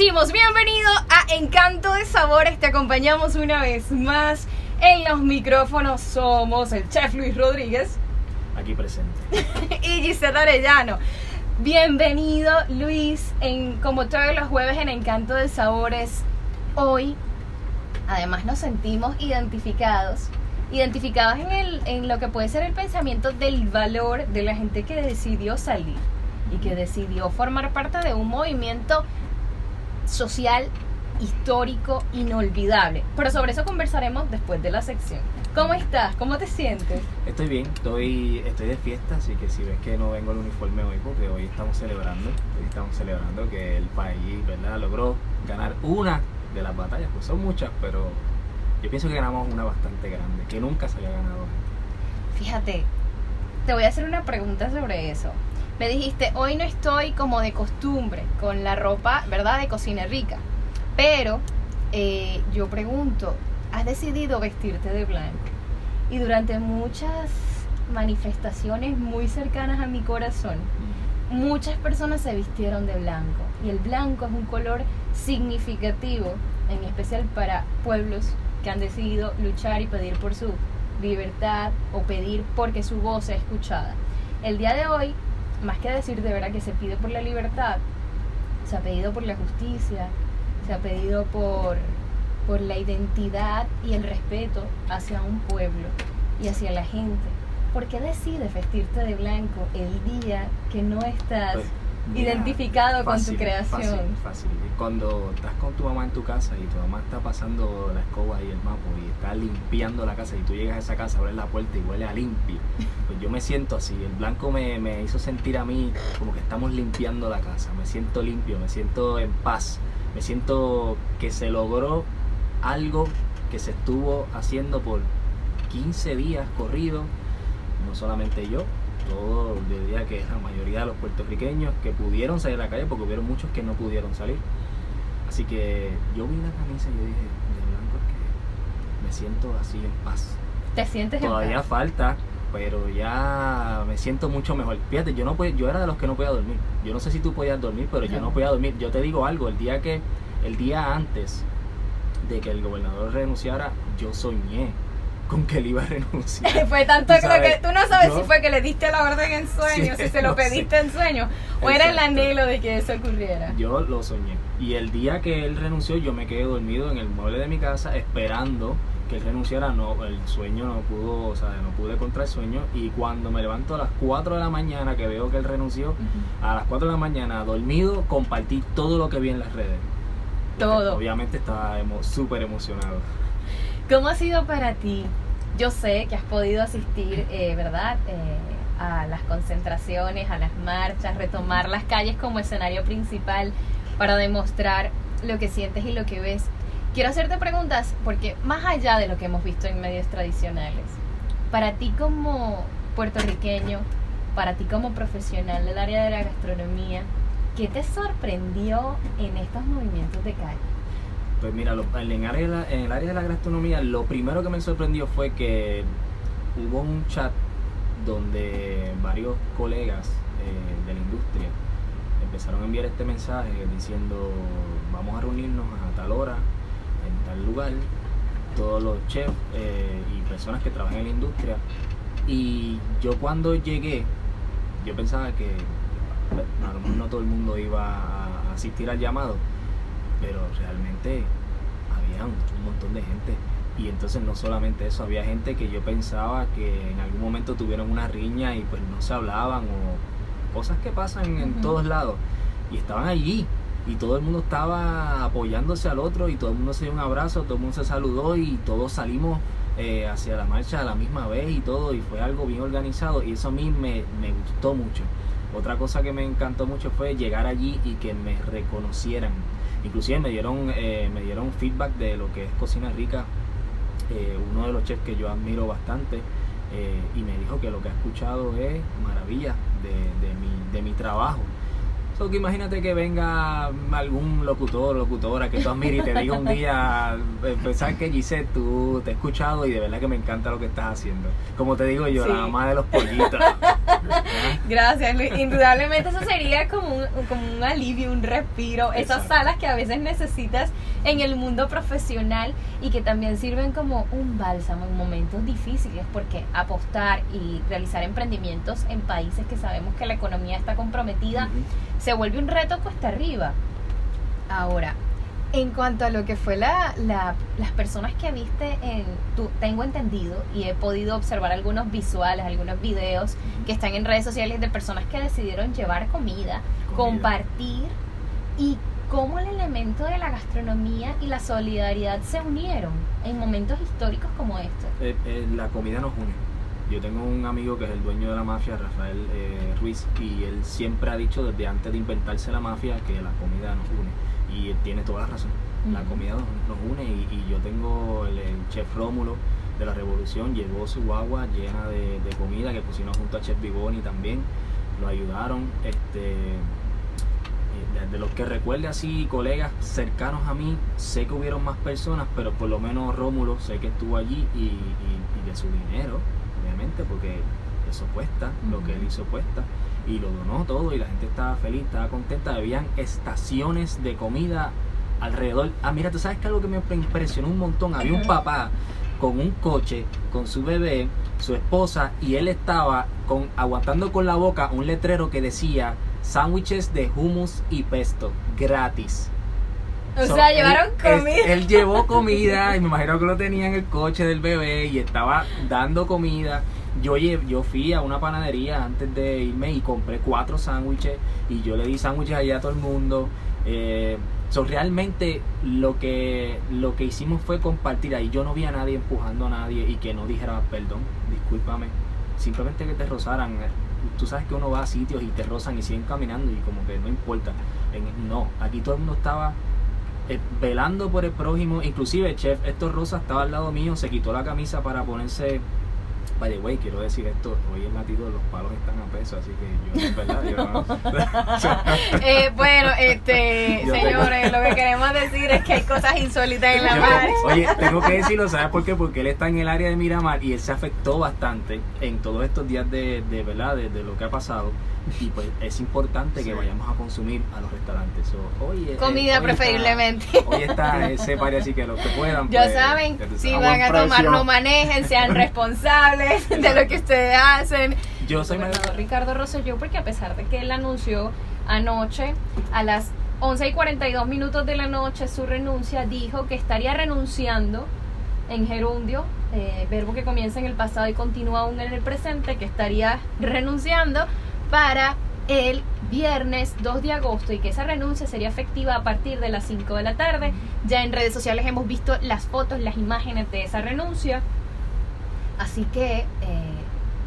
Decimos, bienvenido a Encanto de Sabores, te acompañamos una vez más en los micrófonos, somos el chef Luis Rodríguez aquí presente. y Gisette Arellano. Bienvenido Luis, en, como todos los jueves en Encanto de Sabores. Hoy, además nos sentimos identificados, identificados en, el, en lo que puede ser el pensamiento del valor de la gente que decidió salir y que decidió formar parte de un movimiento social, histórico, inolvidable. Pero sobre eso conversaremos después de la sección. ¿Cómo estás? ¿Cómo te sientes? Estoy bien, estoy, estoy de fiesta, así que si ves que no vengo el uniforme hoy, porque hoy estamos celebrando, hoy estamos celebrando que el país, ¿verdad?, logró ganar una de las batallas, pues son muchas, pero yo pienso que ganamos una bastante grande, que nunca se había ganado. Fíjate, te voy a hacer una pregunta sobre eso. Me dijiste, hoy no estoy como de costumbre con la ropa, ¿verdad?, de cocina rica. Pero eh, yo pregunto, has decidido vestirte de blanco. Y durante muchas manifestaciones muy cercanas a mi corazón, muchas personas se vistieron de blanco. Y el blanco es un color significativo, en especial para pueblos que han decidido luchar y pedir por su libertad o pedir porque su voz sea escuchada. El día de hoy más que decir de verdad que se pide por la libertad, se ha pedido por la justicia, se ha pedido por, por la identidad y el respeto hacia un pueblo y hacia la gente. ¿Por qué decides vestirte de blanco el día que no estás identificado con tu creación? Fácil, fácil. Cuando estás con tu mamá en tu casa y tu mamá está pasando la escoba y el mapa y está limpiando la casa y tú llegas a esa casa, abres la puerta y huele a limpio, pues yo me siento así. El blanco me, me hizo sentir a mí como que estamos limpiando la casa. Me siento limpio, me siento en paz, me siento que se logró algo que se estuvo haciendo por 15 días corrido, no solamente yo, todo, yo diría que la mayoría de los puertorriqueños que pudieron salir a la calle, porque hubieron muchos que no pudieron salir. Así que yo vi la camisa y yo dije, de blanco que me siento así en paz. ¿Te sientes Todavía en paz? falta, pero ya me siento mucho mejor. Fíjate, yo no podía, yo era de los que no podía dormir. Yo no sé si tú podías dormir, pero yo no podía dormir. Yo te digo algo, el día que el día antes de que el gobernador renunciara, yo soñé con que él iba a renunciar. fue tanto que, que tú no sabes si fue que le diste la orden en sueño, si se lo pediste en sueño, o era el anhelo de que eso ocurriera. Yo lo soñé. Y el día que él renunció, yo me quedé dormido en el mueble de mi casa esperando que él renunciara. No, el sueño no pudo, o sea, no pude contra el sueño. Y cuando me levanto a las 4 de la mañana, que veo que él renunció, a las 4 de la mañana, dormido, compartí todo lo que vi en las redes. Todo. Obviamente estaba súper emocionado. ¿Cómo ha sido para ti? Yo sé que has podido asistir, eh, ¿verdad? Eh, a las concentraciones, a las marchas, retomar las calles como escenario principal para demostrar lo que sientes y lo que ves. Quiero hacerte preguntas porque más allá de lo que hemos visto en medios tradicionales, para ti como puertorriqueño, para ti como profesional del área de la gastronomía, ¿qué te sorprendió en estos movimientos de calle? Pues mira, en, el área de la gastronomía, lo primero que me sorprendió fue que hubo un chat donde varios colegas eh, de la industria empezaron a enviar este mensaje diciendo vamos a reunirnos a tal hora, en tal lugar, todos los chefs eh, y personas que trabajan en la industria. Y yo cuando llegué, yo pensaba que lo mejor no todo el mundo iba a asistir al llamado, pero realmente había un, montón de gente. Y entonces no solamente eso, había gente que yo pensaba que en algún momento tuvieron una riña y pues no se hablaban o cosas que pasan en todos lados. Y estaban allí y todo el mundo estaba apoyándose al otro y todo el mundo se dio un abrazo, todo el mundo se saludó y todos salimos eh, hacia la marcha a la misma vez y todo y fue algo bien organizado y eso a mí me, me gustó mucho. Otra cosa que me encantó mucho fue llegar allí y que me reconocieran Inclusive me dieron, eh, me dieron feedback de lo que es Cocina Rica, eh, uno de los chefs que yo admiro bastante, eh, y me dijo que lo que ha escuchado es maravilla de, mi, de mi trabajo. Porque imagínate que venga algún locutor o locutora que tú admires y te diga un día, eh, pues, sabes que Giselle, tú te he escuchado y de verdad que me encanta lo que estás haciendo. Como te digo yo, Sí. la mamá de los pollitos. Gracias, Luis. Indudablemente eso sería como un, como un alivio, un respiro. Esas Exacto. salas que a veces necesitas en el mundo profesional y que también sirven como un bálsamo en momentos difíciles, porque apostar y realizar emprendimientos en países que sabemos que la economía está comprometida Ujú. se vuelve un reto cuesta arriba. Ahora, en cuanto a lo que fue la, la- las personas que viste en tu, tengo entendido y he podido observar algunos visuales, algunos videos que están en redes sociales de personas que decidieron llevar comida, Comida. compartir y cómo el elemento de la gastronomía y la solidaridad se unieron en momentos históricos como estos. Eh, eh, la comida nos une. Yo tengo un amigo que es el dueño de la mafia, Rafael eh, Ruiz, y él siempre ha dicho desde antes de inventarse la mafia que la comida nos une. Y él tiene toda la razón. La comida nos, nos une y, y yo tengo el, el chef Rómulo de la Revolución, llevó su guagua llena de, de comida que cocinó junto a Chef Vivoni también. Lo ayudaron. Este, eh, de, de los que recuerde así, colegas cercanos a mí, sé que hubieron más personas, pero por lo menos Rómulo sé que estuvo allí y, y- y de su dinero, obviamente, porque eso cuesta, lo que él hizo cuesta, y lo donó todo y la gente estaba feliz, estaba contenta, habían estaciones de comida alrededor. Ah, mira, tú sabes que algo que me impresionó un montón, había un papá con un coche, con su bebé, su esposa, y él estaba con, aguantando con la boca un letrero que decía sándwiches de hummus y pesto, gratis. O So, sea, llevaron comida. Él, llevó comida y me imagino que lo tenía en el coche del bebé y estaba dando comida. Yo, yo fui a una panadería antes de irme y compré cuatro sándwiches y yo le di sándwiches allá a todo el mundo. Eh, so, realmente lo que, lo que hicimos fue compartir ahí. Yo no vi a nadie empujando a nadie y que no dijera perdón, discúlpame. Simplemente que te rozaran. Tú sabes que uno va a sitios y te rozan y siguen caminando y como que no importa. No, aquí todo el mundo estaba velando por el prójimo. Inclusive, chef, Héctor Rosa estaba al lado mío, se quitó la camisa para ponerse... By the way, quiero decir esto, hoy el latido los palos están a peso, así que yo, en verdad, yo no... Eh, bueno, este, Yo señores, lo que queremos decir es que hay cosas insólitas en la mar. Oye, tengo que decirlo, ¿sabes por qué? Porque él está en el área de Miramar y él se afectó bastante en todos estos días de, de verdad, de, de lo que ha pasado. Y pues es importante que Sí. vayamos a consumir a los restaurantes. So, oye, eh, Comida hoy preferiblemente. Está, hoy está ese party así que los que puedan. Ya pues, saben, si van a tomar, no manejen, sean responsables de lo que ustedes hacen. Yo soy gobernador Ricardo Rosselló, porque a pesar de que él anunció anoche a las 11 y 42 minutos de la noche su renuncia, dijo que estaría renunciando en gerundio, eh, verbo que comienza en el pasado y continúa aún en el presente, que estaría renunciando para el viernes 2 de agosto y que esa renuncia sería efectiva a partir de las 5 de la tarde. Ya en redes sociales hemos visto las fotos, las imágenes de esa renuncia. Así que, eh,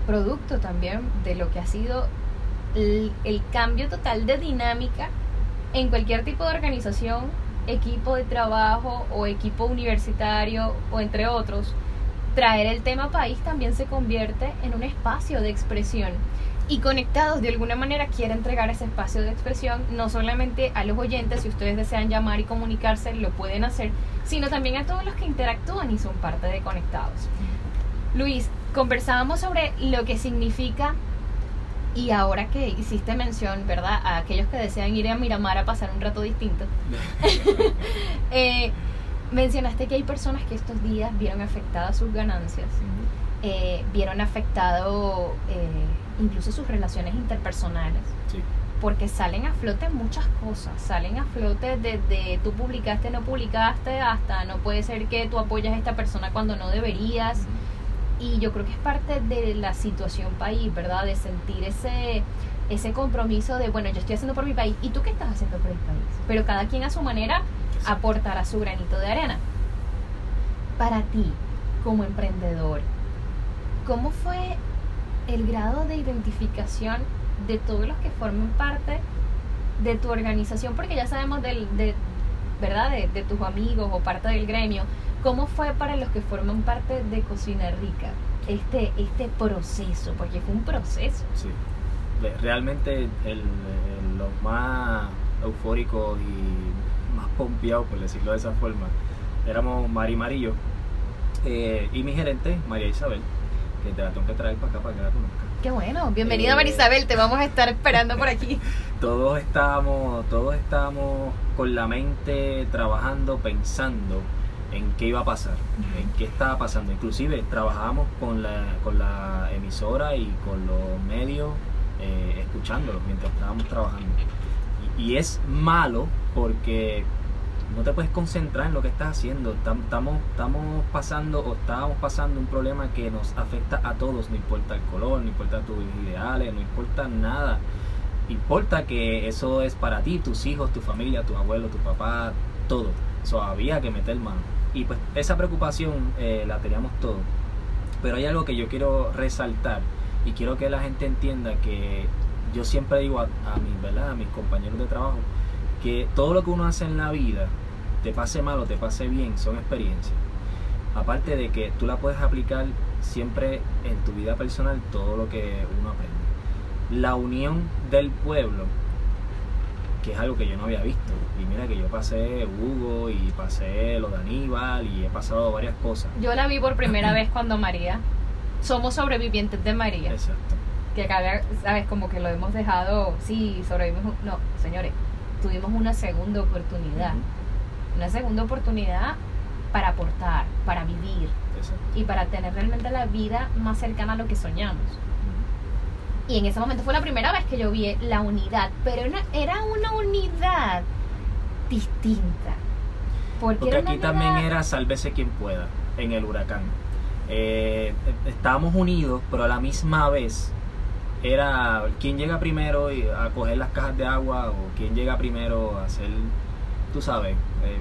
producto también de lo que ha sido el, el cambio total de dinámica en cualquier tipo de organización, equipo de trabajo o equipo universitario o entre otros, traer el tema país también se convierte en un espacio de expresión. Y conectados de alguna manera quiere entregar ese espacio de expresión no solamente a los oyentes, si ustedes desean llamar y comunicarse, lo pueden hacer, sino también a todos los que interactúan y son parte de Conectados. Luis, conversábamos sobre lo que significa y ahora que hiciste mención, ¿verdad? A aquellos que desean ir a Miramar a pasar un rato distinto, eh, mencionaste que hay personas que estos días vieron afectadas sus ganancias, eh, vieron afectado eh, incluso sus relaciones interpersonales, Sí. porque salen a flote muchas cosas, salen a flote desde tú publicaste, no publicaste, hasta no puede ser que tú apoyas a esta persona cuando no deberías. Y yo creo que es parte de la situación país, ¿verdad? De sentir ese, ese compromiso de, bueno, yo estoy haciendo por mi país, ¿y tú qué estás haciendo por el país? Pero cada quien a su manera aportará su granito de arena. Para ti, como emprendedor, ¿cómo fue el grado de identificación de todos los que forman parte de tu organización? Porque ya sabemos del, de, ¿verdad? De, de tus amigos o parte del gremio. ¿Cómo fue para los que forman parte de Cocina Rica este, este proceso? Porque fue un proceso. Sí. realmente el, el- los más eufóricos y más pompeados, por decirlo de esa forma, éramos Mari Marillo eh, y mi gerente, María Isabel, que te la tengo que traer para acá para que la conozca. Qué bueno. Bienvenida, Eh, Marisabel. Te vamos a estar esperando por aquí. todos estábamos, todos estábamos con la mente trabajando, pensando en qué iba a pasar, en qué estaba pasando. Inclusive trabajábamos con la, con la emisora y con los medios, eh, escuchándolos mientras estábamos trabajando. Y, y es malo porque no te puedes concentrar en lo que estás haciendo. Tam- Estamos, pasando o estábamos pasando un problema que nos afecta a todos, no importa el color, no importa tus ideales, no importa nada. Importa que eso es para ti, tus hijos, tu familia, tu abuelo, tu papá, todo. Eso había que meter mano. Y pues esa preocupación eh, la teníamos todos. Pero hay algo que yo quiero resaltar y quiero que la gente entienda que yo siempre digo a mis, ¿verdad? a mis compañeros de trabajo que todo lo que uno hace en la vida, te pase mal o te pase bien, son experiencias. Aparte de que tú la puedes aplicar siempre en tu vida personal, todo lo que uno aprende. La unión del pueblo, que es algo que yo no había visto. Y mira que yo pasé Hugo y pasé lo de Aníbal y he pasado varias cosas. Yo la vi por primera vez cuando María. Somos sobrevivientes de María. Exacto. Que acá, sabes, como que lo hemos dejado. Sí, sobrevivimos. No, señores, tuvimos una segunda oportunidad. Una segunda oportunidad para aportar, para vivir Exacto. y para tener realmente la vida más cercana a lo que soñamos. Y en ese momento fue la primera vez que yo vi la unidad, pero una- era una unidad distinta. Porque, aquí también era sálvese quien pueda en el huracán. Eh, estábamos unidos, pero a la misma vez era quién llega primero a coger las cajas de agua o quién llega primero a hacer, tú sabes, eh,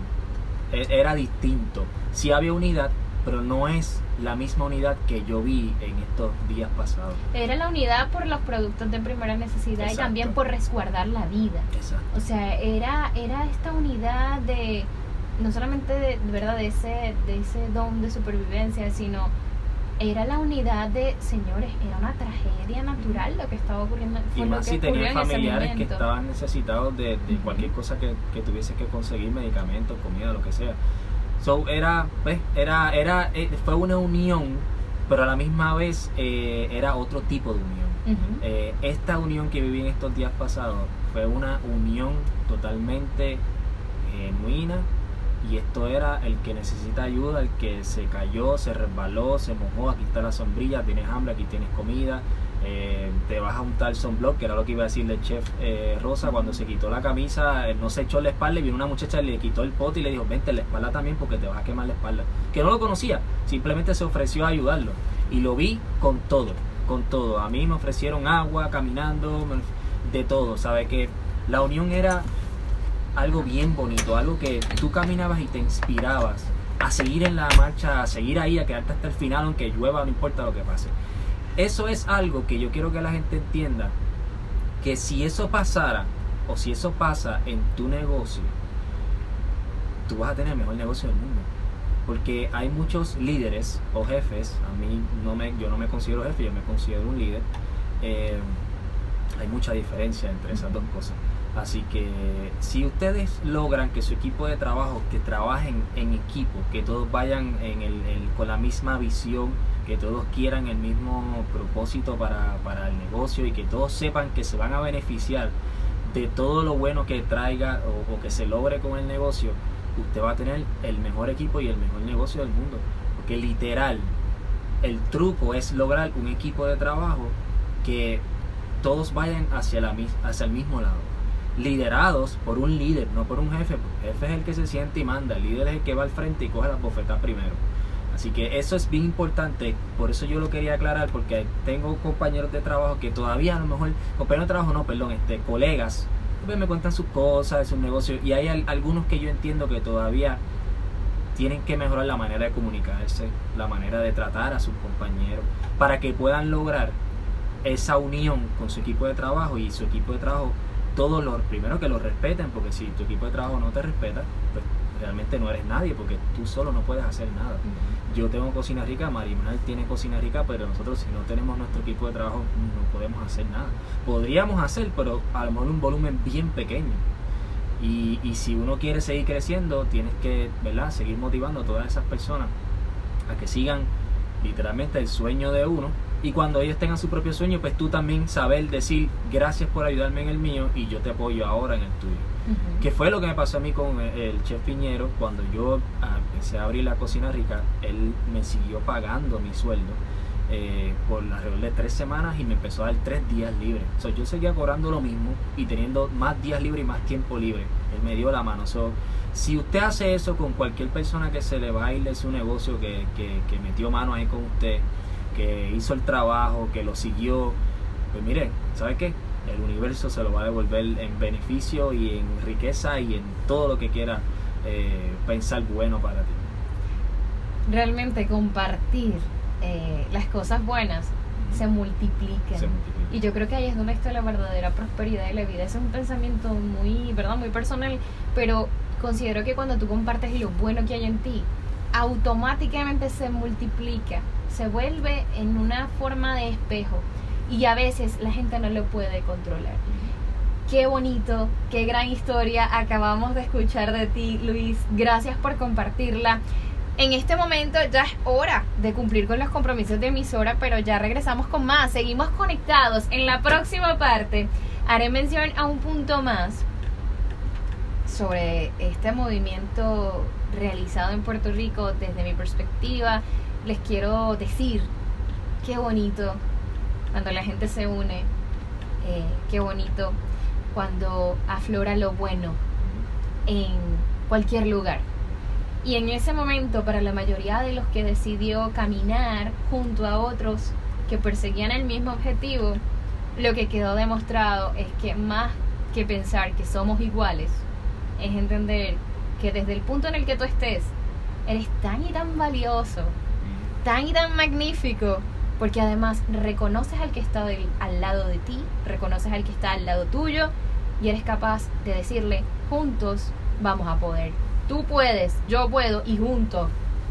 e- era distinto. Sí había unidad, pero no es la misma unidad que yo vi en estos días pasados. Era la unidad por los productos de primera necesidad y también por resguardar la vida. Exacto. O sea, era, era esta unidad de, no solamente de verdad, de ese, de ese don de supervivencia, sino era la unidad de, señores, era una tragedia natural lo que estaba ocurriendo. Y más si tenían familiares que estaban necesitados de, de cualquier cosa que, que tuviese que conseguir, medicamentos, comida, lo que sea. So, era, pues, era, era, eh, fue una unión, pero a la misma vez eh, era otro tipo de unión. Ujú. Eh, esta unión que viví en estos días pasados fue una unión totalmente genuina y esto era el que necesita ayuda, el que se cayó, se resbaló, se mojó, aquí está la sombrilla, tienes hambre, aquí tienes comida, eh, te vas a untar sunblock, que era lo que iba a decirle el chef eh, Rosa cuando se quitó la camisa, eh, no se echó la espalda y vino una muchacha y le quitó el pote y le dijo, vente en la espalda también porque te vas a quemar la espalda. Que no lo conocía, simplemente se ofreció a ayudarlo y lo vi con todo, con todo. A mí me ofrecieron agua, caminando, de todo, ¿sabe? Que la unión era algo bien bonito, algo que tú caminabas y te inspirabas a seguir en la marcha, a seguir ahí, a quedarte hasta el final, aunque llueva, no importa lo que pase. Eso es algo que yo quiero que la gente entienda, que si eso pasara, o si eso pasa en tu negocio, tú vas a tener el mejor negocio del mundo. Porque hay muchos líderes o jefes, a mí no me, yo no me considero jefe, yo me considero un líder. eh, hay mucha diferencia entre esas dos cosas. Así que si ustedes logran que su equipo de trabajo, que trabajen en equipo, que todos vayan con la misma visión, que todos quieran el mismo propósito para, el negocio y que todos sepan que se van a beneficiar de todo lo bueno que traiga o, que se logre con el negocio, usted va a tener el mejor equipo y el mejor negocio del mundo. Porque literal, el truco es lograr un equipo de trabajo que todos vayan hacia el mismo lado. Liderados por un líder, no por un jefe. El jefe es el que se siente y manda. El líder es el que va al frente y coge las bofetas primero. Así que eso es bien importante. Por eso yo lo quería aclarar. Porque tengo compañeros de trabajo que todavía a lo mejor, compañeros de trabajo no, perdón, este, colegas, pues me cuentan sus cosas, sus negocios. Y hay al- algunos que yo entiendo que todavía tienen que mejorar la manera de comunicarse, la manera de tratar a sus compañeros, para que puedan lograr esa unión con su equipo de trabajo y su equipo de trabajo, todos los, primero que lo respeten, porque si tu equipo de trabajo no te respeta, pues realmente no eres nadie porque tú solo no puedes hacer nada. Yo tengo cocina rica, Marimar tiene cocina rica, pero nosotros si no tenemos nuestro equipo de trabajo no podemos hacer nada. Podríamos hacer, pero a lo mejor un volumen bien pequeño. Y, y si uno quiere seguir creciendo, tienes que ¿verdad? seguir motivando a todas esas personas a que sigan literalmente el sueño de uno. Y cuando ellos tengan su propio sueño, pues tú también saber decir gracias por ayudarme en el mío y yo te apoyo ahora en el tuyo. Que fue lo que me pasó a mí con el, el chef Piñero cuando yo ah, empecé a abrir la cocina rica, él me siguió pagando mi sueldo eh, por alrededor de tres semanas y me empezó a dar tres días libres. So, yo seguía cobrando lo mismo y teniendo más días libres y más tiempo libre. Él me dio la mano. So, si usted hace eso con cualquier persona que se le va a ir de su negocio, que, que, que metió mano ahí con usted, que hizo el trabajo, que lo siguió, pues mire, ¿sabe qué? El universo se lo va a devolver en beneficio y en riqueza y en todo lo que quiera eh, pensar bueno para ti. Realmente compartir eh, las cosas buenas se multiplican. Se. Y yo creo que ahí es donde está la verdadera prosperidad de la vida. Es un pensamiento muy, ¿verdad? Muy personal, pero considero que cuando tú compartes lo bueno que hay en ti, automáticamente se multiplica, se vuelve en una forma de espejo y a veces la gente no lo puede controlar. Qué bonito, qué gran historia acabamos de escuchar de ti, Luis. Gracias por compartirla. En este momento ya es hora de cumplir con los compromisos de emisora, pero ya regresamos con más. Seguimos conectados. En la próxima parte haré mención a un punto más sobre este movimiento realizado en Puerto Rico desde mi perspectiva. Les quiero decir qué bonito cuando la gente se une, eh, qué bonito cuando aflora lo bueno en cualquier lugar. Y en ese momento, para la mayoría de los que decidió caminar junto a otros que perseguían el mismo objetivo, lo que quedó demostrado es que más que pensar que somos iguales, es entender que desde el punto en el que tú estés, eres tan y tan valioso, tan y tan magnífico, porque además reconoces al que está del- al lado de ti, reconoces al que está al lado tuyo y eres capaz de decirle, juntos vamos a poder. Tú puedes, yo puedo y juntos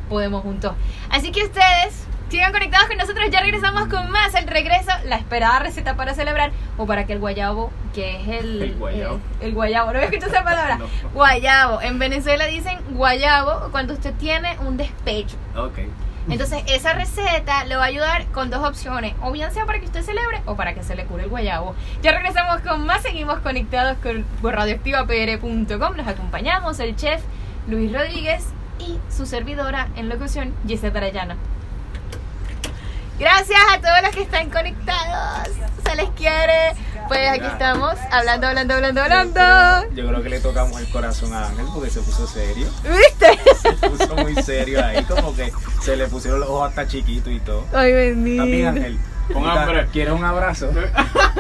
podemos juntos. Así que ustedes sigan conectados con nosotros, ya regresamos con más. El regreso, la esperada receta para celebrar o para que el guayabo, que es el... El guayabo. eh, el guayabo, ¿no había escuchado esa palabra? No. Guayabo. En Venezuela dicen guayabo cuando usted tiene un despecho. Ok. Entonces, esa receta le va a ayudar con dos opciones. O bien sea para que usted celebre o para que se le cure el guayabo. Ya regresamos con más. Seguimos conectados con por radioactivapr.com. Nos acompañamos el chef Luis Rodríguez y su servidora en locución, Gisette Arayana. Gracias a todos los que están conectados. Se les quiere. Pues aquí estamos, hablando, hablando, hablando, hablando. Yo creo que le tocamos el corazón a Ángel porque se puso serio. ¿Viste? Se puso muy serio ahí, como que se le pusieron los ojos hasta chiquitos y todo. Ay, bendito. También Ángel. Con hambre. ¿Quieres un abrazo?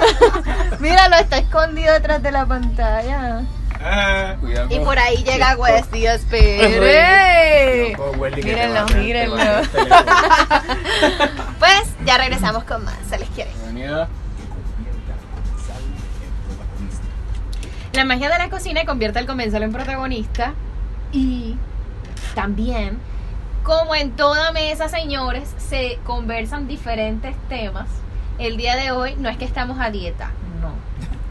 Míralo, está escondido detrás de la pantalla. Eh, Cuidado Y por ahí llega Welly que te Mírenlo, mírenlo. Pues ya regresamos con más, se les quiere. bienvenida. La magia de la cocina convierte al comensal en protagonista y también, como en toda mesa, señores, se conversan diferentes temas. El día de hoy no es que estamos a dieta, no.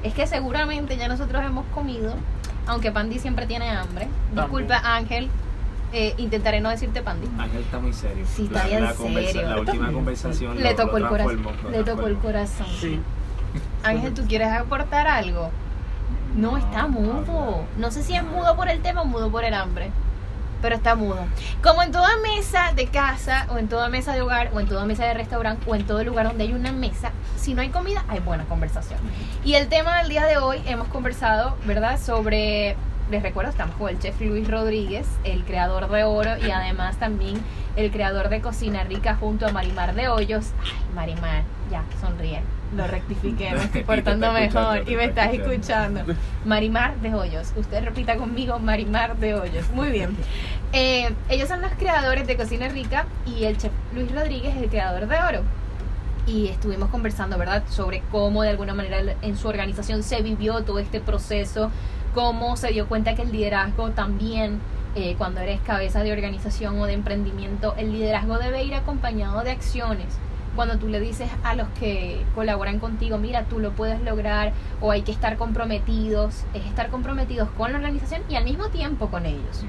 Es que seguramente ya nosotros hemos comido, aunque Pandy siempre tiene hambre. Disculpa, Ángel, eh, intentaré no decirte Pandy. Ángel está muy serio. Sí, está bien serio. La última conversación Le lo- tocó lo el corazón. Le tocó el corazón. Sí. Ángel, ¿tú quieres aportar algo? No, está mudo. No sé si es mudo por el tema o mudo por el hambre. Pero está mudo. Como en toda mesa de casa, o en toda mesa de hogar, o en toda mesa de restaurante, o en todo lugar donde hay una mesa, si no hay comida, hay buena conversación. Y el tema del día de hoy hemos conversado, ¿verdad? Sobre, les recuerdo, estamos con el chef Luis Rodríguez, el creador de oro y además también el creador de Cocina Rica junto a Marimar de Hoyos. Ay, Marimar, ya, sonríe. Lo rectifiqué, me estoy portando mejor y me está estás escuchando. Marimar de Hoyos. Usted repita conmigo, Marimar de Hoyos. Muy bien. Eh, ellos son los creadores de Cocina Rica y el chef Luis Rodríguez es el creador de Oro. Y estuvimos conversando, ¿verdad?, sobre cómo de alguna manera en su organización se vivió todo este proceso, cómo se dio cuenta que el liderazgo también eh, cuando eres cabeza de organización o de emprendimiento, el liderazgo debe ir acompañado de acciones. Cuando tú le dices a los que colaboran contigo, mira, tú lo puedes lograr o hay que estar comprometidos, es estar comprometidos con la organización y al mismo tiempo con ellos.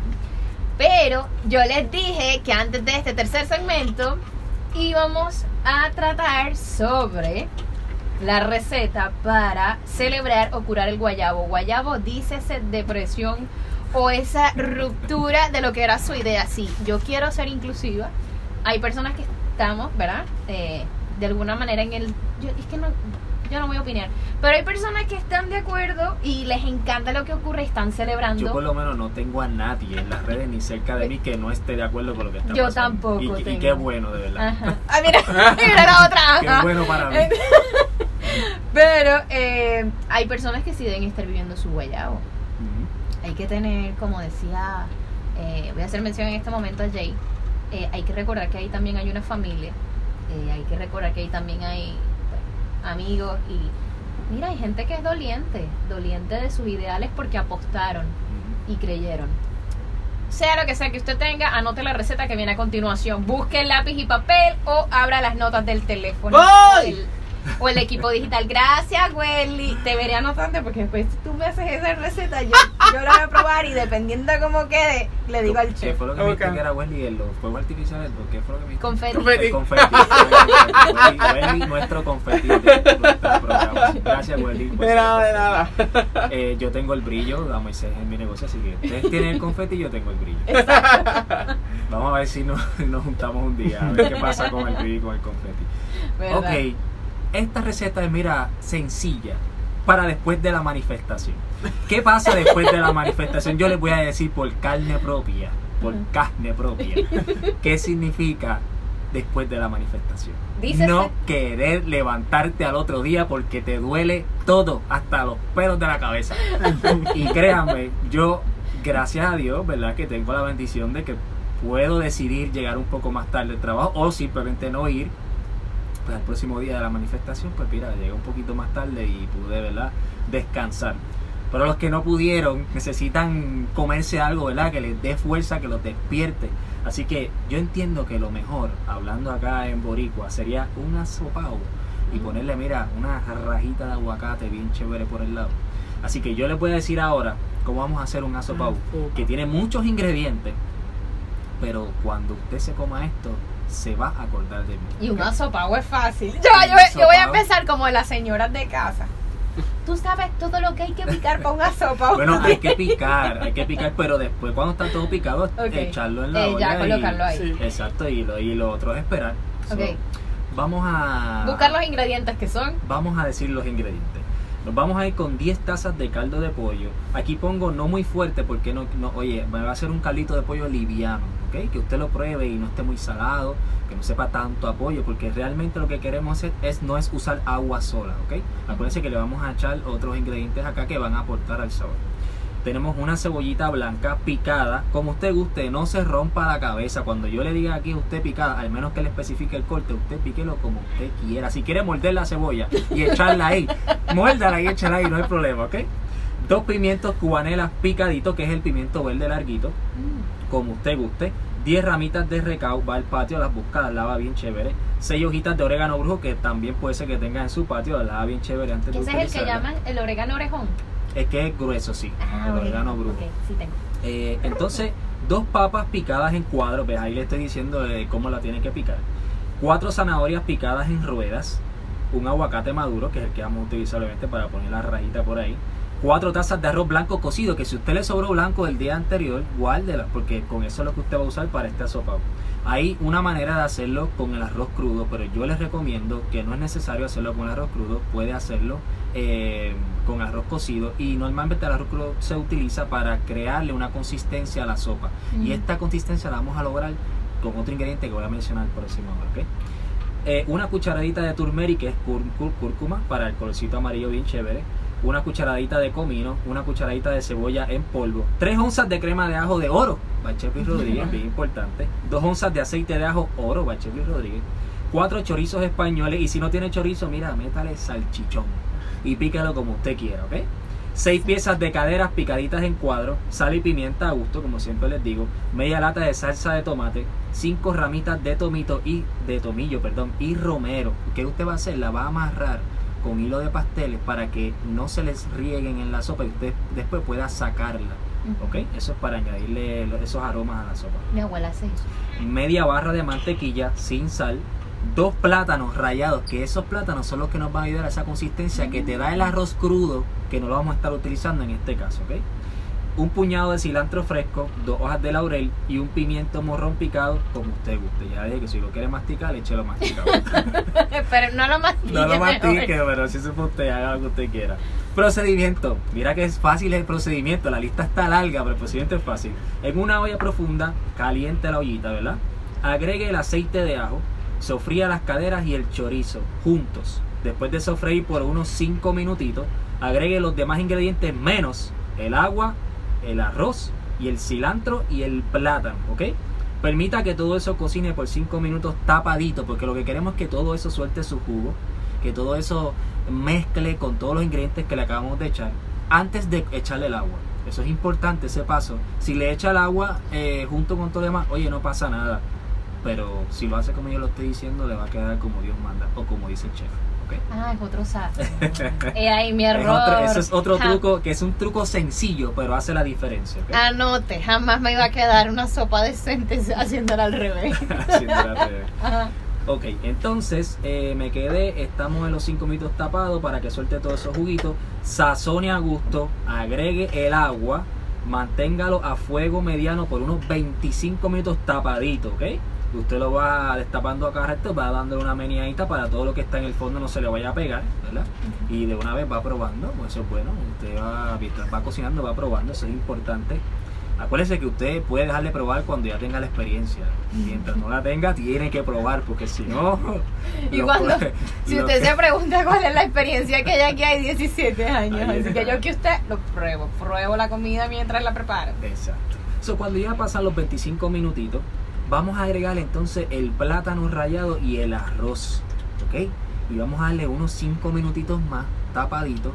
Pero yo les dije que antes de este tercer segmento íbamos a tratar sobre la receta para celebrar o curar el guayabo. Guayabo, dícese depresión o esa ruptura de lo que era su idea. Sí, yo quiero ser inclusiva. Hay personas que estamos, ¿verdad? Eh, de alguna manera en el... Yo, es que no, yo no voy a opinar. Pero hay personas que están de acuerdo y les encanta lo que ocurre y están celebrando. Yo por lo menos no tengo a nadie en las redes ni cerca de mí que no esté de acuerdo con lo que está Yo pasando. tampoco Y, y tengo. qué bueno, de verdad. Ajá. Ah, mira, mira la otra. Qué bueno para mí. Pero eh, hay personas que sí deben estar viviendo su guayabo. Ujú. Hay que tener, como decía, eh, voy a hacer mención en este momento a Jay, eh, hay que recordar que ahí también hay una familia, eh, hay que recordar que ahí también hay pues, amigos y mira, hay gente que es doliente, doliente de sus ideales porque apostaron y creyeron. Sea lo que sea que usted tenga, anote la receta que viene a continuación. Busque el lápiz y papel o abra las notas del teléfono. ¡Voy! O el, o el equipo digital. Gracias, Welly. Te veré anotando porque después tú me haces esa receta. Yo, yo la voy a probar y dependiendo de cómo quede, le digo al ¿Qué chef. fue lo que me Ok. dijiste que era Wendy en los fuegos artificiales? ¿Por ¿Qué fue lo que me dijiste? Confeti. Confeti. El confeti. Wendy, nuestro confeti. Gracias, Wendy. De nada, de nada. Eh, yo tengo el brillo, a Moisés en mi negocio, así que ustedes tienen el confeti y yo tengo el brillo. Vamos a ver si nos, nos juntamos un día, a ver qué pasa con el brillo y con el confeti. ¿Verdad? Ok, esta receta es, mira, sencilla para después de la manifestación. ¿Qué pasa después de la manifestación? Yo les voy a decir por carne propia, por carne propia. ¿Qué significa después de la manifestación? Dícese- No querer levantarte al otro día porque te duele todo, hasta los pelos de la cabeza. Y créanme, yo, gracias a Dios, ¿verdad? Que tengo la bendición de que puedo decidir llegar un poco más tarde al trabajo o simplemente no ir. Pues al próximo día de la manifestación, pues mira, llegué un poquito más tarde y pude, ¿verdad? Descansar. Pero los que no pudieron necesitan comerse algo, ¿verdad? Que les dé fuerza, que los despierte. Así que yo entiendo que lo mejor, hablando acá en Boricua, sería un asopao y ponerle, mira, una rajita de aguacate bien chévere por el lado. Así que yo les voy a decir ahora cómo vamos a hacer un asopao que tiene muchos ingredientes, pero cuando usted se coma esto, se va a acordar de mí. Y un asopao es fácil. Yo, yo, yo voy a empezar como las señoras de casa. Tú sabes todo lo que hay que picar para un asopao. Bueno, hay que picar, hay que picar, pero después cuando está todo picado, echarlo en la Eh, olla. ya y- colocarlo ahí. Sí. Exacto, y lo, y lo otro es esperar. So, Ok. vamos a Buscar los ingredientes que son. vamos a decir los ingredientes. Nos vamos a ir con 10 tazas de caldo de pollo. Aquí pongo no muy fuerte porque no, no oye, me va a hacer un caldito de pollo liviano, Que usted lo pruebe y no esté muy salado, que no sepa tanto a pollo, porque realmente lo que queremos hacer es no es usar agua sola, ¿ok? Acuérdense que le vamos a echar otros ingredientes acá que van a aportar al sabor. Tenemos una cebollita blanca picada, como usted guste, no se rompa la cabeza. Cuando yo le diga aquí usted picada, al menos que le especifique el corte, usted píquelo como usted quiera. Si quiere morder la cebolla y echarla ahí, muérdala y échala ahí, no hay problema, ¿ok? Dos pimientos cubanelas picaditos, que es el pimiento verde larguito, Mm. como usted guste. 10 ramitas de recao, va al patio, las busca, las lava bien chévere. 6 hojitas de orégano brujo, que también puede ser que tenga en su patio, las lava bien chévere antes de Ese es el que llaman el orégano orejón. Es que es grueso, sí. el orégano brujo. Sí tengo. Eh, entonces, dos papas picadas en cuadros, ves, ahí le estoy diciendo eh, cómo la tiene que picar. Cuatro zanahorias picadas en ruedas. Un aguacate maduro, que es el que vamos a utilizar obviamente para poner la rayita por ahí. Cuatro tazas de arroz blanco cocido, que si usted le sobró blanco del día anterior, guárdela, porque con eso es lo que usted va a usar para este asopado. Hay una manera de hacerlo con el arroz crudo, pero yo les recomiendo que no es necesario hacerlo con el arroz crudo, puede hacerlo eh, con arroz cocido y normalmente el arroz crudo se utiliza para crearle una consistencia a la sopa y esta consistencia la vamos a lograr con otro ingrediente que voy a mencionar próximo ahora, ¿ok? Eh, una cucharadita de turmeric que es cúr- cúr- cúrcuma para el colorcito amarillo bien chévere una cucharadita de comino, una cucharadita de cebolla en polvo, 3 onzas de crema de ajo de oro, Bachepi Rodríguez, bien importante, 2 onzas de aceite de ajo oro, Bachepi Rodríguez, 4 chorizos españoles y si no tiene chorizo, mira, métale salchichón y pícalo como usted quiera, ¿ok? Seis piezas de caderas picaditas en cuadro, sal y pimienta a gusto, como siempre les digo, media lata de salsa de tomate, cinco ramitas de tomito y de tomillo, perdón, y romero. ¿Qué usted va a hacer? La va a amarrar con hilo de pasteles para que no se les rieguen en la sopa y usted después pueda sacarla. ¿Ok? Eso es para añadirle esos aromas a la sopa. Mi abuela hace eso. Media barra de mantequilla sin sal. Dos plátanos rayados, que esos plátanos son los que nos van a ayudar a esa consistencia que te da el arroz crudo, que no lo vamos a estar utilizando en este caso, ¿ok? Un puñado de cilantro fresco, dos hojas de laurel y un pimiento morrón picado, como usted guste. Ya dije que si lo quiere masticar, échelo masticado. Pero no lo mastique. No lo mastique, pero si eso fue usted, haga lo que usted quiera. Procedimiento. Mira que es fácil el procedimiento. La lista está larga, pero el procedimiento es fácil. En una olla profunda, caliente la ollita, ¿verdad? Agregue el aceite de ajo, sofría las caderas y el chorizo juntos. Después de sofreír por unos 5 minutitos, agregue los demás ingredientes menos el agua, el arroz y el cilantro y el plátano, ¿ok? Permita que todo eso cocine por 5 minutos tapadito, porque lo que queremos es que todo eso suelte su jugo, que todo eso mezcle con todos los ingredientes que le acabamos de echar antes de echarle el agua. Eso es importante, ese paso. Si le echa el agua eh, junto con todo lo demás, oye, no pasa nada. Pero si lo hace como yo lo estoy diciendo, le va a quedar como Dios manda o como dice el chef. Ah, es otro saco. Eh, ahí mi Es error. otro- ese es otro truco que es un truco sencillo, pero hace la diferencia. Anote, jamás me iba a quedar una sopa decente haciéndola al revés. Haciéndola al revés. Ajá. Ok, entonces eh, me quedé, estamos en los 5 minutos tapados para que suelte todos esos juguitos. Sazone a gusto, agregue el agua, manténgalo a fuego mediano por unos 25 minutos tapadito, ¿ok? Usted lo va destapando acá recto, va dándole una meneadita para todo lo que está en el fondo no se le vaya a pegar, ¿verdad? Y de una vez va probando, pues eso es bueno. Usted va, mientras va cocinando, va probando, eso es importante. Acuérdese que usted puede dejarle probar cuando ya tenga la experiencia. Mientras no la tenga, tiene que probar, porque si no. Y cuando, puede- si usted que- se pregunta cuál es la experiencia que hay aquí, hay 17 años. Ahí Así que yo que usted lo pruebo, pruebo la comida mientras la preparo. Exacto. So, cuando ya pasan los 25 minutitos, vamos a agregar entonces el plátano rallado y el arroz. ¿Ok? Y vamos a darle unos 5 minutitos más, tapadito.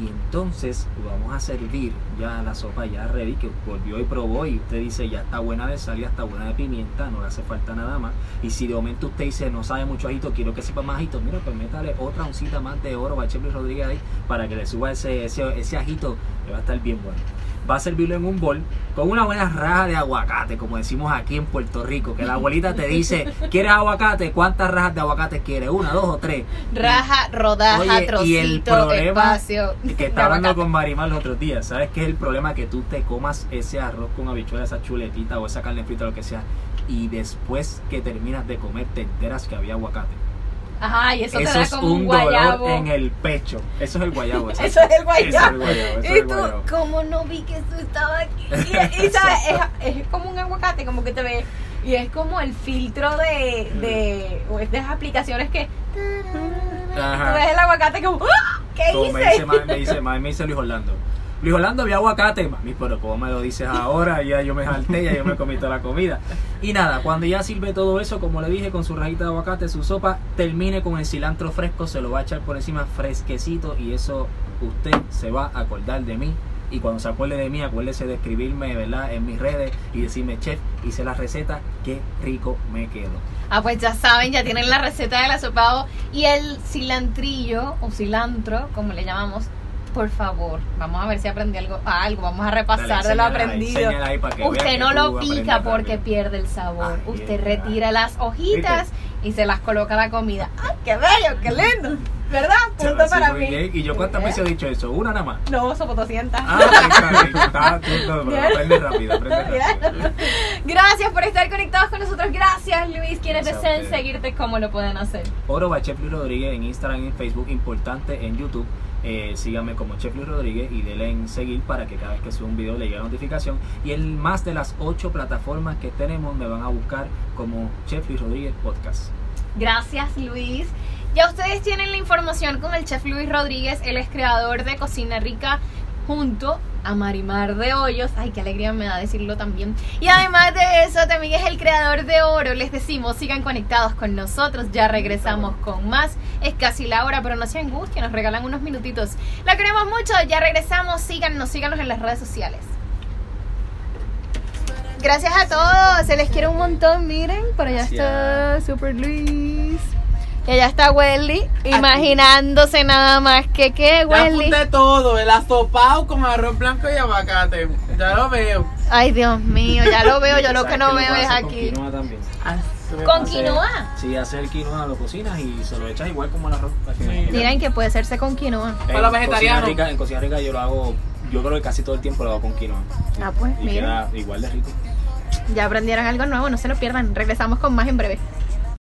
Y entonces vamos a servir ya la sopa ya ready, que volvió y probó. Y usted dice, ya está buena de sal, ya está buena de pimienta, no le hace falta nada más. Y si de momento usted dice, no sabe mucho ajito, quiero que sepa más ajito, mira, pues métale otra oncita más de oro, Bacheli Rodríguez ahí, para que le suba ese, ese, ese ajito, que va a estar bien bueno va a servirlo en un bol con una buena raja de aguacate, como decimos aquí en Puerto Rico, que la abuelita te dice, ¿quieres aguacate? ¿Cuántas rajas de aguacate quieres? ¿Una, dos o tres? Raja, rodaja, Oye, y el problema espacio. Que estaba hablando con Marimar los otros días, ¿sabes qué es el problema? Que tú te comas ese arroz con habichuela, esa chuletita o esa carne frita, lo que sea, y después que terminas de comer te enteras que había aguacate. Ajá, y eso, Eso, te da es como un dolor guayabo. en el pecho. Eso es el guayabo. Eso es el guayabo. Eso es el guayabo, eso es y tú, guayabo. como no vi que tú estabas aquí? Y, y sabes, es, es como un aguacate, como que te ve. Y es como el filtro de, de, de esas aplicaciones que. Ajá. tú ves el aguacate como. ¡ah! ¿Qué Como me hice? dice, me dice, me dice Luis Orlando. Luis Orlando había aguacate, mami, pero como me lo dices ahora, ya yo me jalté, ya yo me comí toda la comida. Y nada, cuando ya sirve todo eso, como le dije, con su rajita de aguacate, su sopa, termine con el cilantro fresco, se lo va a echar por encima fresquecito y eso usted se va a acordar de mí. Y cuando se acuerde de mí, acuérdese de escribirme, ¿verdad? En mis redes y decirme, chef, hice la receta, qué rico me quedó. Ah, pues ya saben, ya tienen la receta del asopado y el cilantrillo o cilantro, como le llamamos. Por favor, vamos a ver si aprendí algo, algo, vamos a repasar Dale, de lo ahí, aprendido. ahí Usted no lo pica porque pierde el sabor. Usted retira las hojitas y se las coloca a la comida. ¡Ay, qué bello, qué lindo! ¿Verdad? Punto para mí. bien. ¿Y yo cuántas veces he dicho eso? Una nada más. No, somos 200. Ah, está bien, está, aprende rápido, aprende rápido. Gracias por estar conectados con nosotros. Gracias, Luis. Quienes deseen seguirte, ¿cómo lo pueden hacer? Oro by Chef Luis Rodríguez en Instagram en Facebook, importante en YouTube. Eh, síganme como Chef Luis Rodríguez y denle en seguir para que cada vez que suba un video le llegue la notificación. Y en más de las ocho plataformas que tenemos me van a buscar como Chef Luis Rodríguez Podcast. Gracias, Luis. Ya ustedes tienen la información con el chef Luis Rodríguez, él es creador de Cocina Rica junto a Marimar de Hoyos. Ay, qué alegría me da decirlo también. Y además de eso, también es el creador de oro. Les decimos, sigan conectados con nosotros. Ya regresamos con más. Es casi la hora, pero no se angustien, nos regalan unos minutitos. La queremos mucho, ya regresamos. Síganos, síganos en las redes sociales. Gracias a todos, se les quiere un montón, miren, por allá está Super Luis. Y allá está Welly, imaginándose nada más que qué, Ya Welly. apunté todo, el astopado con arroz blanco y aguacate. Ya lo veo. Ay, Dios mío, ya lo veo, yo lo que ¿Sabes no veo es hacer con aquí. quinoa también. Ah, ¿Con quinoa? Sí, hacer quinoa lo cocinas y se lo echas igual como el arroz. Miren que puede hacerse con quinoa. Para los vegetarianos. En cocina rica yo lo hago, yo creo que casi todo el tiempo lo hago con quinoa. Ah, pues, y mira. queda igual de rico. Ya aprendieron algo nuevo, no se lo pierdan. Regresamos con más en breve.